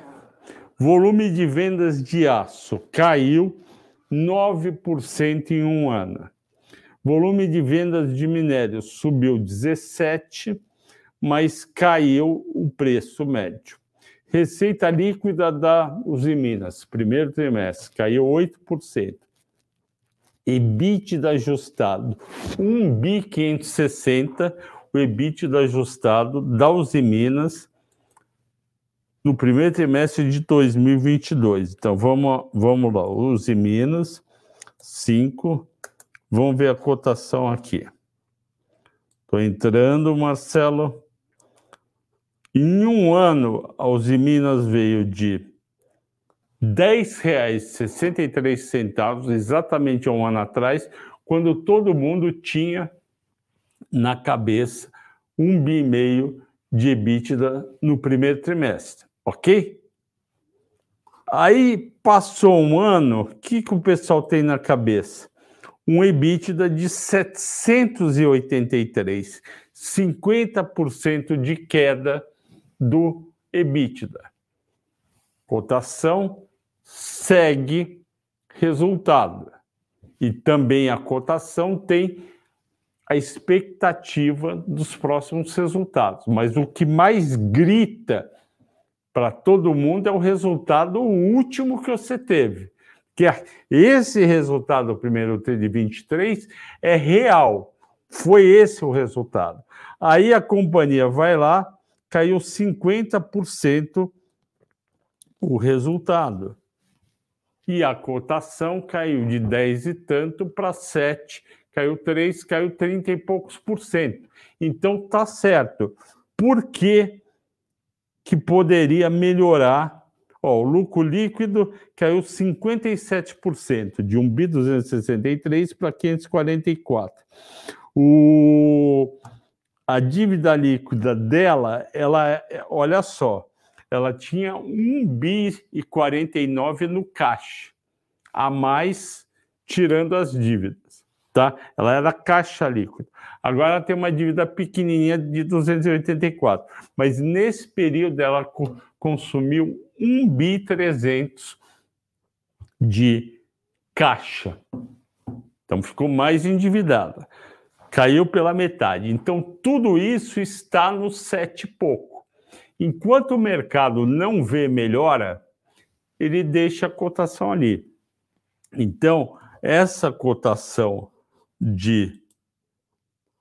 S1: Volume de vendas de aço caiu 9% em um ano. Volume de vendas de minério subiu 17%, mas caiu o preço médio. Receita líquida da Usiminas, primeiro trimestre, caiu 8%. EBITDA ajustado, 1 bi 560, o EBITDA ajustado da Usiminas no primeiro trimestre de 2022. Então vamos, vamos lá, Usiminas 5, vamos ver a cotação aqui. Estou entrando, Marcelo. Em um ano, a Uzi Minas veio de R$ 10,63, exatamente um ano atrás, quando todo mundo tinha na cabeça um bi meio de EBITDA no primeiro trimestre, ok? Aí passou um ano, o que, que o pessoal tem na cabeça? Um EBITDA de 783, 50% de queda do EBITDA. Cotação segue resultado. E também a cotação tem a expectativa dos próximos resultados. Mas o que mais grita para todo mundo é o resultado último que você teve. Que esse resultado do primeiro TRI de 23 é real. Foi esse o resultado. Aí a companhia vai lá, caiu 50% o resultado. E a cotação caiu de 10 e tanto para 7, caiu 3, caiu 30 e poucos por cento. Então tá certo. Por que, que poderia melhorar? Ó, o lucro líquido caiu 57%, de 1 bi 263 para 544. O a dívida líquida dela, ela, é, olha só, ela tinha 1 bi e 49 no caixa, a mais tirando as dívidas, tá? Ela era caixa líquida. Agora ela tem uma dívida pequenininha de 284, mas nesse período ela consumiu 1 bi 300 de caixa. Então ficou mais endividada caiu pela metade. Então, tudo isso está no sete e pouco. Enquanto o mercado não vê melhora, ele deixa a cotação ali. Então, essa cotação de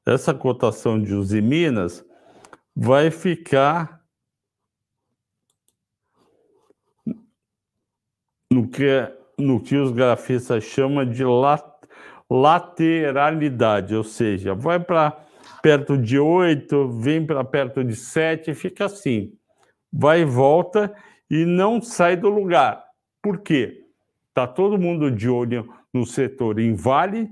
S1: essa cotação de Usiminas vai ficar no que, no que os grafistas chamam de lat lateralidade, ou seja, vai para perto de 8, vem para perto de 7, fica assim. Vai e volta e não sai do lugar. Por quê? Está todo mundo de olho no setor em Vale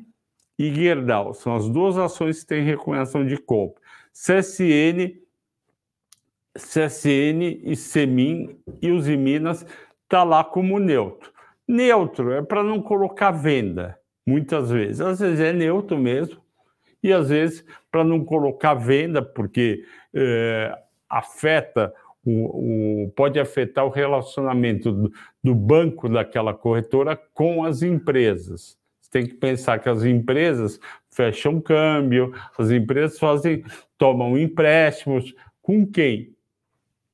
S1: e Gerdau. São as duas ações que têm recomendação de compra. CSN, CSN e Semin e os Minas está lá como neutro. Neutro é para não colocar venda, muitas vezes. Às vezes é neutro mesmo, e às vezes para não colocar venda, porque é, afeta o, o, pode afetar o relacionamento do, do, banco daquela corretora com as empresas. Tem que pensar que as empresas fecham câmbio, as empresas fazem, tomam empréstimos com quem?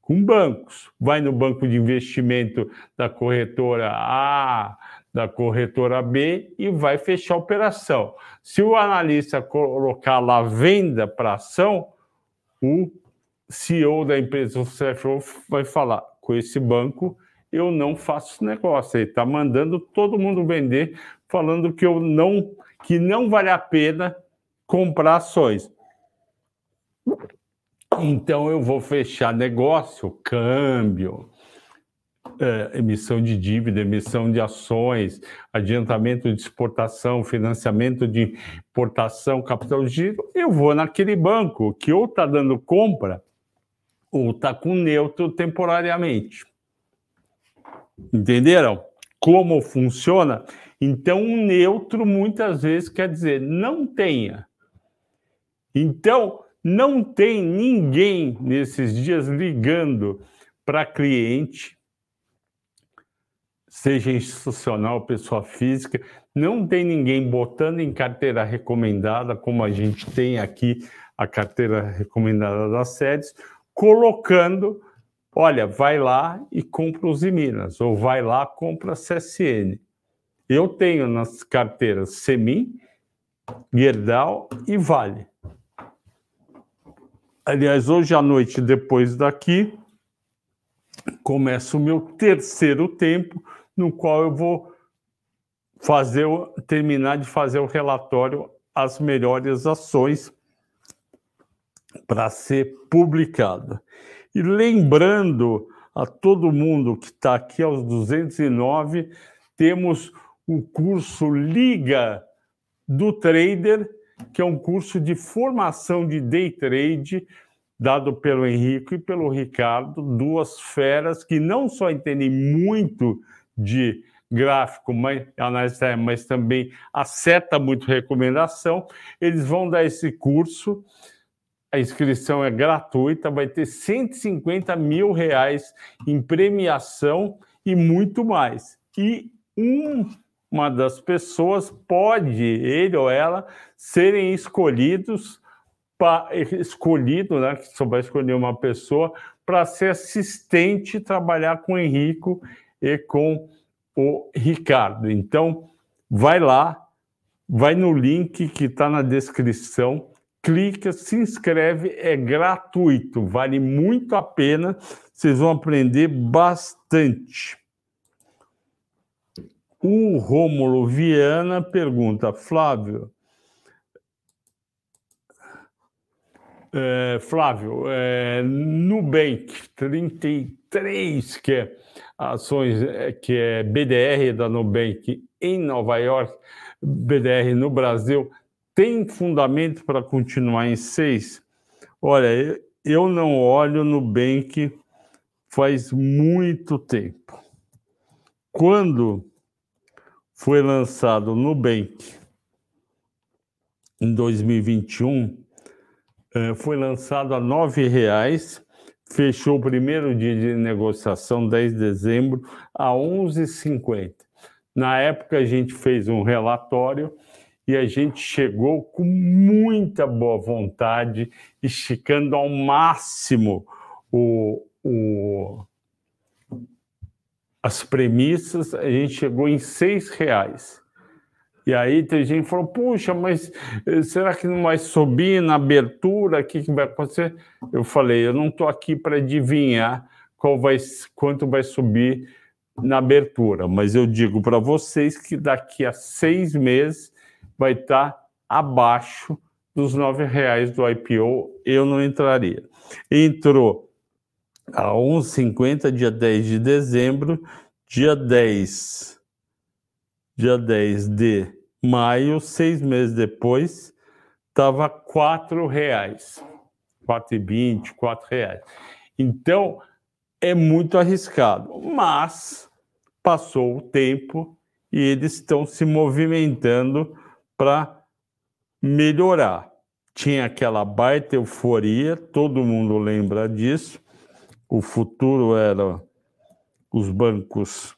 S1: Com bancos. Vai no banco de investimento da corretora A, da corretora B e vai fechar a operação. Se o analista colocar lá venda para ação, o CEO da empresa, o CFO, vai falar: com esse banco eu não faço negócio. Ele está mandando todo mundo vender, falando que eu não, que não vale a pena comprar ações. Então eu vou fechar negócio, câmbio, é, emissão de dívida, emissão de ações, adiantamento de exportação, financiamento de importação, capital de giro, eu vou naquele banco que ou está dando compra ou está com neutro temporariamente. Entenderam? Como funciona? Então, um neutro muitas vezes quer dizer não tenha. Então, não tem ninguém nesses dias ligando para cliente, seja institucional, pessoa física, não tem ninguém botando em carteira recomendada, como a gente tem aqui a carteira recomendada das sedes, colocando, olha, vai lá e compra os Minas, ou vai lá compra a CSN. Eu tenho nas carteiras Semi, Gerdau e Vale. Aliás, hoje à noite, depois daqui, começa o meu terceiro tempo, no qual eu vou fazer terminar de fazer o relatório as melhores ações para ser publicada. E lembrando a todo mundo que está aqui aos 209, temos o curso Liga do Trader, que é um curso de formação de day trade dado pelo Henrique e pelo Ricardo, duas feras que não só entendem muito de gráfico, mas, mas também acerta muito recomendação. Eles vão dar esse curso a inscrição é gratuita, vai ter 150 mil reais em premiação e muito mais. E um, uma das pessoas pode, ele ou ela, serem escolhidos, pra, escolhido, né, que só vai escolher uma pessoa, para ser assistente trabalhar com o Henrico e com o Ricardo. Então, vai lá, vai no link que está na descrição clica, se inscreve, é gratuito, vale muito a pena, vocês vão aprender bastante. O Rômulo Viana pergunta, Flávio, é, Flávio, é, Nubank 33, que é ações, é, que é BDR da Nubank em Nova York, BDR no Brasil, tem fundamento para continuar em seis? Olha, eu não olho no Bank faz muito tempo. Quando foi lançado no Bank em 2021, eh, foi lançado a R$ 9,00, fechou o primeiro dia de negociação, 10 de dezembro, a R$ 11,50. Na época, a gente fez um relatório e a gente chegou com muita boa vontade, esticando ao máximo o, o, as premissas, a gente chegou em seis reais. E aí tem gente que falou, puxa, mas eh, será que não vai subir na abertura? O que, que vai acontecer? Eu falei, eu não estou aqui para adivinhar qual vai, quanto vai subir na abertura, mas eu digo para vocês que daqui a seis meses vai estar abaixo dos R$ reais do IPO, eu não entraria. Entrou a 1,50 dia 10 de dezembro, dia 10 dia 10 de maio, seis meses depois, estava R$ reais, R$ 4,20, R$ reais. Então, é muito arriscado, mas passou o tempo e eles estão se movimentando para melhorar. Tinha aquela baita euforia, todo mundo lembra disso. O futuro era os bancos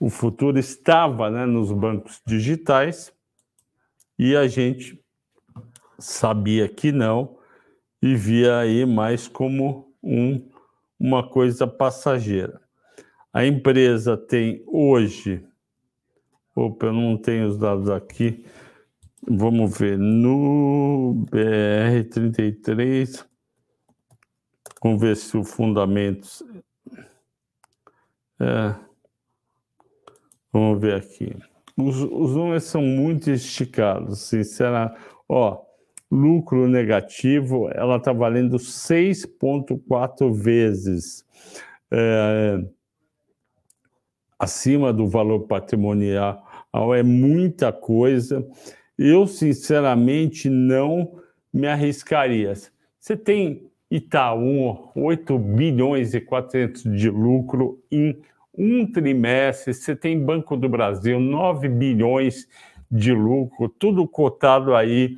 S1: o futuro estava né, nos bancos digitais e a gente sabia que não e via aí mais como um, uma coisa passageira. A empresa tem hoje, opa, eu não tenho os dados aqui, vamos ver, no BR33, vamos ver se o fundamentos. É, Vamos ver aqui. Os, os números são muito esticados, sinceramente. Ó, lucro negativo, ela está valendo 6,4 vezes é, acima do valor patrimonial. É muita coisa. Eu, sinceramente, não me arriscaria. Você tem Itaú, 8 bilhões e 400 de lucro em um trimestre, você tem Banco do Brasil, 9 bilhões de lucro, tudo cotado aí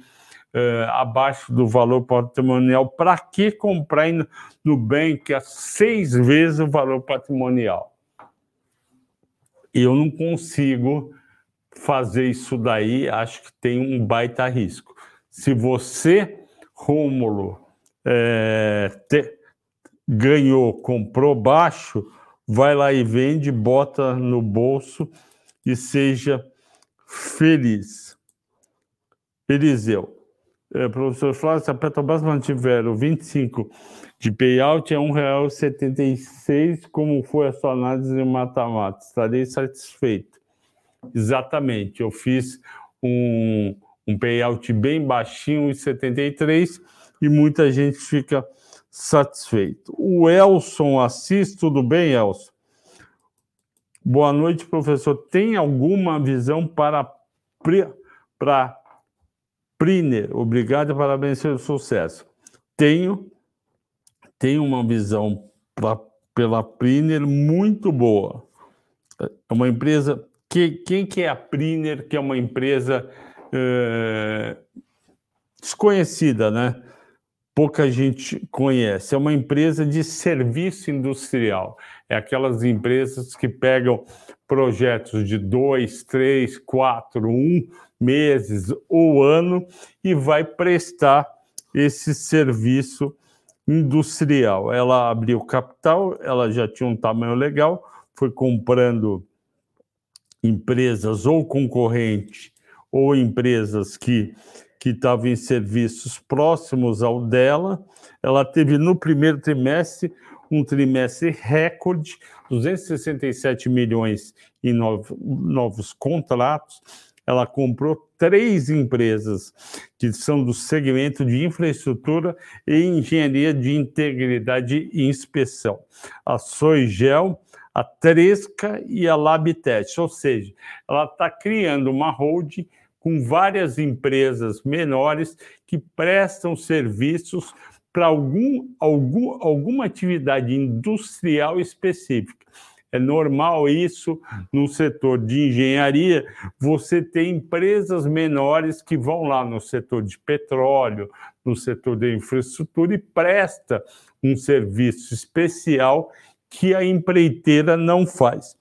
S1: uh, abaixo do valor patrimonial. Para que comprar no Nubank a seis vezes o valor patrimonial? Eu não consigo fazer isso daí, acho que tem um baita risco. Se você, Rômulo, é, te, ganhou, comprou baixo, vai lá e vende, bota no bolso e seja feliz. Eliseu. É, professor Flávio, se a Petrobras mantiver o 25 de payout, é R$ 1,76, como foi a sua análise em mata-mata. Estarei satisfeito. Exatamente. Eu fiz um, um payout bem baixinho, 1,73, e muita gente fica satisfeito. O Elson Assis, tudo bem, Elson? Boa noite, professor. Tem alguma visão para, para Priner? Obrigado e parabéns pelo sucesso. Tenho, tenho uma visão pra, pela Priner muito boa. É uma empresa. Que, quem que é a Priner, que é uma empresa é, desconhecida, né? Pouca gente conhece. É uma empresa de serviço industrial. É aquelas empresas que pegam projetos de dois, três, quatro, um meses ou ano e vai prestar esse serviço industrial. Ela abriu capital, ela já tinha um tamanho legal, foi comprando empresas ou concorrentes ou empresas que que estava em serviços próximos ao dela. Ela teve no primeiro trimestre um trimestre recorde, 267 milhões em novos contratos. Ela comprou três empresas que são do segmento de infraestrutura e engenharia de integridade e inspeção. A Soigel, a Tresca e a Labtest, ou seja, ela está criando uma holding com várias empresas menores que prestam serviços para algum, algum, alguma atividade industrial específica. É normal isso no setor de engenharia, você tem empresas menores que vão lá no setor de petróleo, no setor de infraestrutura e presta um serviço especial que a empreiteira não faz.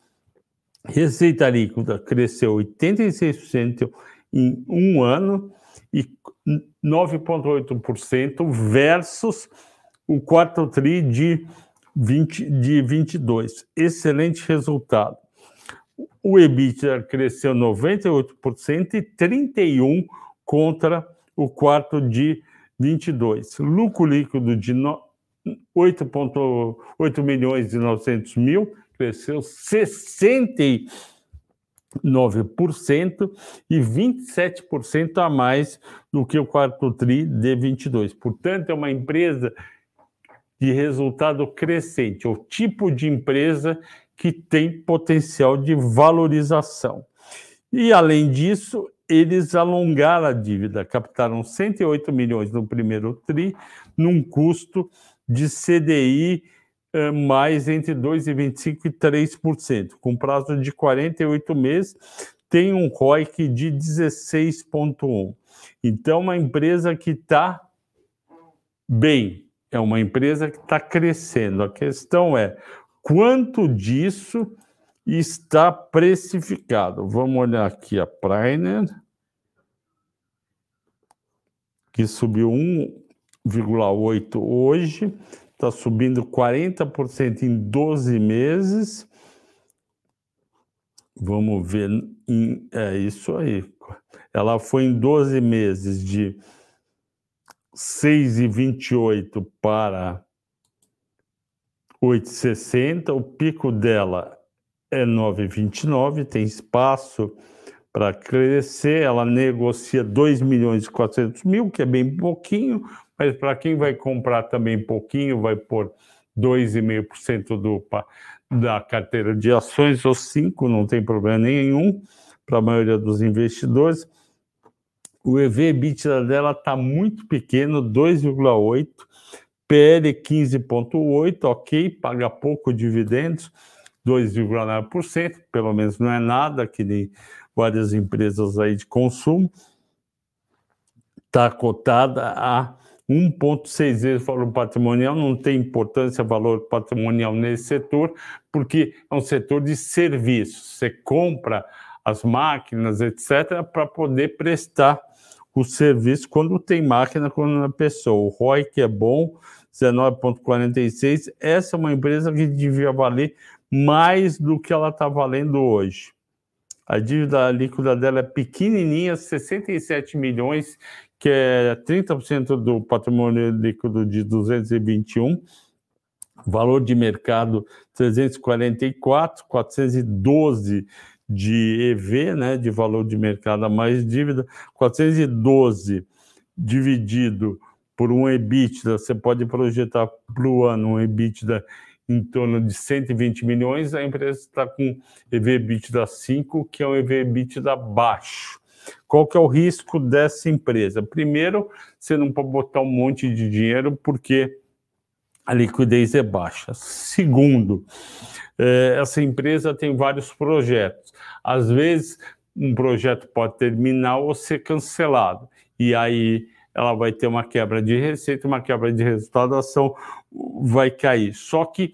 S1: Receita líquida cresceu 86% em um ano e 9,8% versus o quarto TRI de, 20, de 22. Excelente resultado. O EBITDA cresceu 98% e 31% contra o quarto de 22. Lucro líquido de 8,8 milhões e 900 mil, cresceu 60 9% e 27% a mais do que o quarto TRI de 22. Portanto, é uma empresa de resultado crescente, é o tipo de empresa que tem potencial de valorização. E, além disso, eles alongaram a dívida, captaram 108 milhões no primeiro TRI, num custo de CDI mais entre 2,25% e 3%, com prazo de 48 meses, tem um ROIC de 16,1%. Então, uma empresa que está bem, é uma empresa que está crescendo. A questão é quanto disso está precificado. Vamos olhar aqui a Priner, que subiu 1,8 hoje, está subindo 40% em 12 meses. Vamos ver, é isso aí. Ela foi em 12 meses de 6,28 para 8,60. O pico dela é 9,29, tem espaço para crescer. Ela negocia 2 milhões e 400 mil, que é bem pouquinho, mas para quem vai comprar também pouquinho, vai por 2,5% do, da carteira de ações, ou 5%, não tem problema nenhum para a maioria dos investidores. O EV/EBITDA dela está muito pequeno, 2,8, PL 15,8, ok, paga pouco dividendos, 2,9%, pelo menos não é nada, que nem várias empresas aí de consumo. Está cotada a 1,6 vezes valor patrimonial, não tem importância valor patrimonial nesse setor, porque é um setor de serviços. Você compra as máquinas, etc., para poder prestar o serviço quando tem máquina, quando não é pessoa. O ROI que é bom, 19,46. Essa é uma empresa que devia valer mais do que ela está valendo hoje. A dívida líquida dela é pequenininha, 67 milhões, que é 30% do patrimônio líquido de 221. Valor de mercado 344, 412 de EV, né, de valor de mercado a mais dívida, 412 dividido por um EBITDA, você pode projetar para o ano um EBITDA em torno de 120 milhões, a empresa está com EV EBITDA 5, que é um EV EBITDA baixo. Qual que é o risco dessa empresa? Primeiro, você não pode botar um monte de dinheiro porque a liquidez é baixa. Segundo, é, essa empresa tem vários projetos. Às vezes, um projeto pode terminar ou ser cancelado. E aí ela vai ter uma quebra de receita, uma quebra de resultado, a ação vai cair. Só que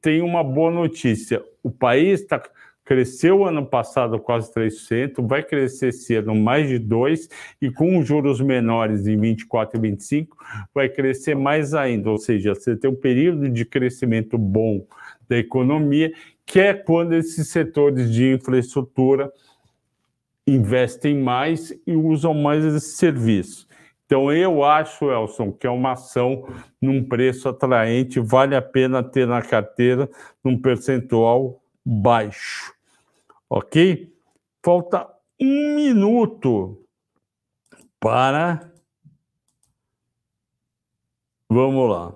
S1: tem uma boa notícia: o país está cresceu ano passado quase 3%, vai crescer esse ano mais de 2%, e com juros menores em 24 e 25, vai crescer mais ainda. Ou seja, você tem um período de crescimento bom da economia, que é quando esses setores de infraestrutura investem mais e usam mais esse serviço. Então, eu acho, Elson, que é uma ação num preço atraente, vale a pena ter na carteira num percentual baixo. Ok? Falta um minuto para. Vamos lá.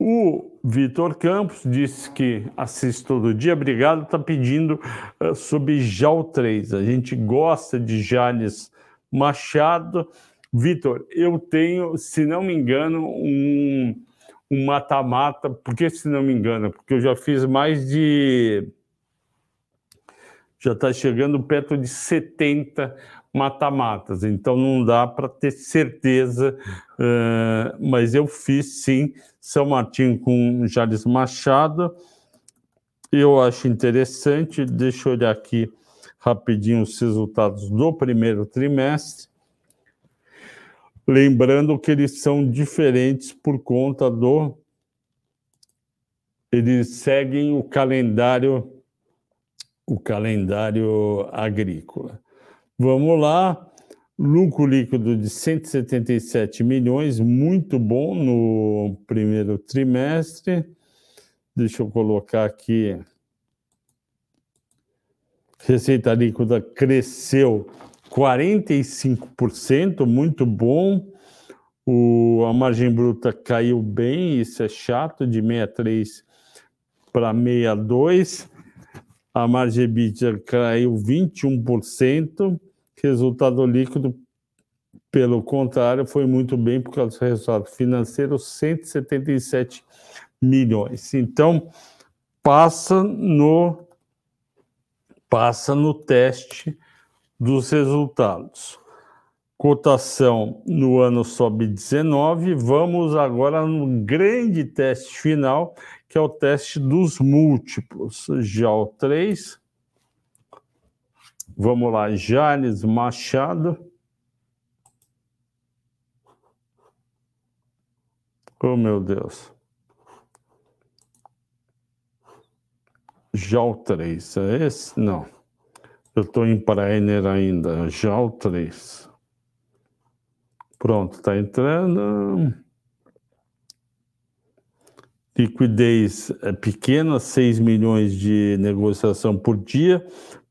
S1: O Vitor Campos disse que assiste todo dia. Obrigado. Está pedindo uh, sobre JAL 3. A gente gosta de Jales Machado. Vitor, eu tenho, se não me engano, um mata-mata. Por que, se não me engano? Porque eu já fiz mais de já está chegando perto de 70 mata-matas, então não dá para ter certeza, uh, mas eu fiz sim São Martinho com Jales Machado, eu acho interessante, deixa eu olhar aqui rapidinho os resultados do primeiro trimestre, lembrando que eles são diferentes por conta do eles seguem o calendário o calendário agrícola. Vamos lá, lucro líquido de 177 milhões, muito bom no primeiro trimestre. Deixa eu colocar aqui. Receita líquida cresceu 45%, muito bom. O, a margem bruta caiu bem, isso é chato, de 63 para 62 a margem EBITDA caiu 21%, resultado líquido, pelo contrário, foi muito bem por causa do resultado financeiro, 177 milhões. Então, passa no passa no teste dos resultados. Cotação no ano sobe 19. Vamos agora no grande teste final, que é o teste dos múltiplos. O 3. Vamos lá, Jales Machado. Oh, meu Deus. O 3, é esse? Não. Eu estou em Prainer ainda. O 3. Pronto, está entrando. Liquidez é pequena, 6 milhões de negociação por dia,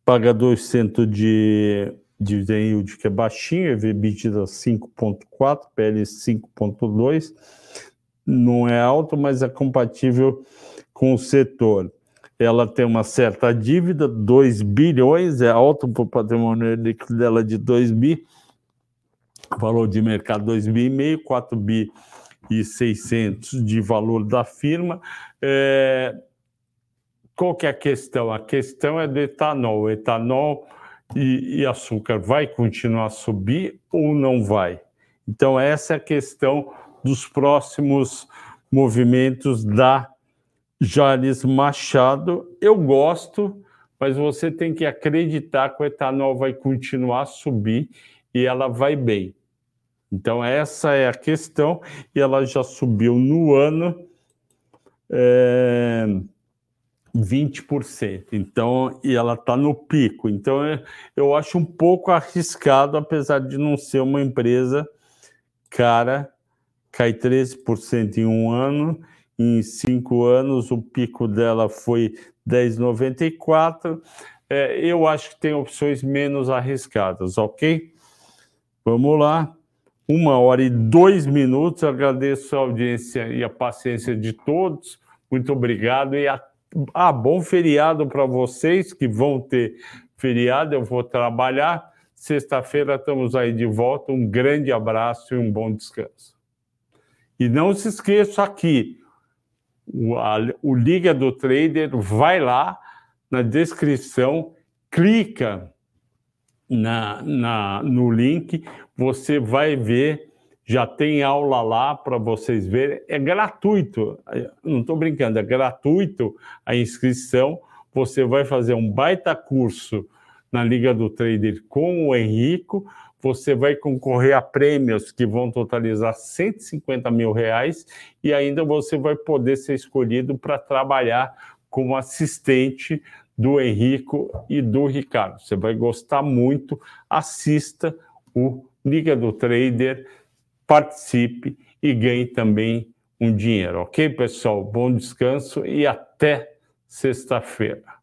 S1: paga 200 de dividend yield que é baixinho, EBITDA 5.4, PL 5.2, não é alto, mas é compatível com o setor. Ela tem uma certa dívida, 2 bilhões, é alto para o patrimônio líquido dela de 2 bi, valor de mercado 2 bi e meio, 4 bi e 600 de valor da firma. É... Qual que é a questão? A questão é do etanol. O etanol e, e açúcar vai continuar a subir ou não vai? Então, essa é a questão dos próximos movimentos da Jales Machado. Eu gosto, mas você tem que acreditar que o etanol vai continuar a subir e ela vai bem. Então, essa é a questão, e ela já subiu no ano é, 20%. Então, e ela está no pico. Então, eu acho um pouco arriscado, apesar de não ser uma empresa cara, cai 13% em um ano, em cinco anos o pico dela foi 10,94. É, eu acho que tem opções menos arriscadas, ok? Vamos lá uma hora e dois minutos. Agradeço a audiência e a paciência de todos. Muito obrigado e a... ah, bom feriado para vocês que vão ter feriado. Eu vou trabalhar. Sexta-feira estamos aí de volta. Um grande abraço e um bom descanso. E não se esqueça aqui, o, a, o Liga do Trader, vai lá na descrição, clica na, na, no link, você vai ver, já tem aula lá para vocês verem, é gratuito, não estou brincando, é gratuito a inscrição, você vai fazer um baita curso na Liga do Trader com o Henrico, você vai concorrer a prêmios que vão totalizar 150 mil reais e ainda você vai poder ser escolhido para trabalhar como assistente do Henrico e do Ricardo. Você vai gostar muito. Assista o Liga do Trader, participe e ganhe também um dinheiro, ok, pessoal? Bom descanso e até sexta-feira.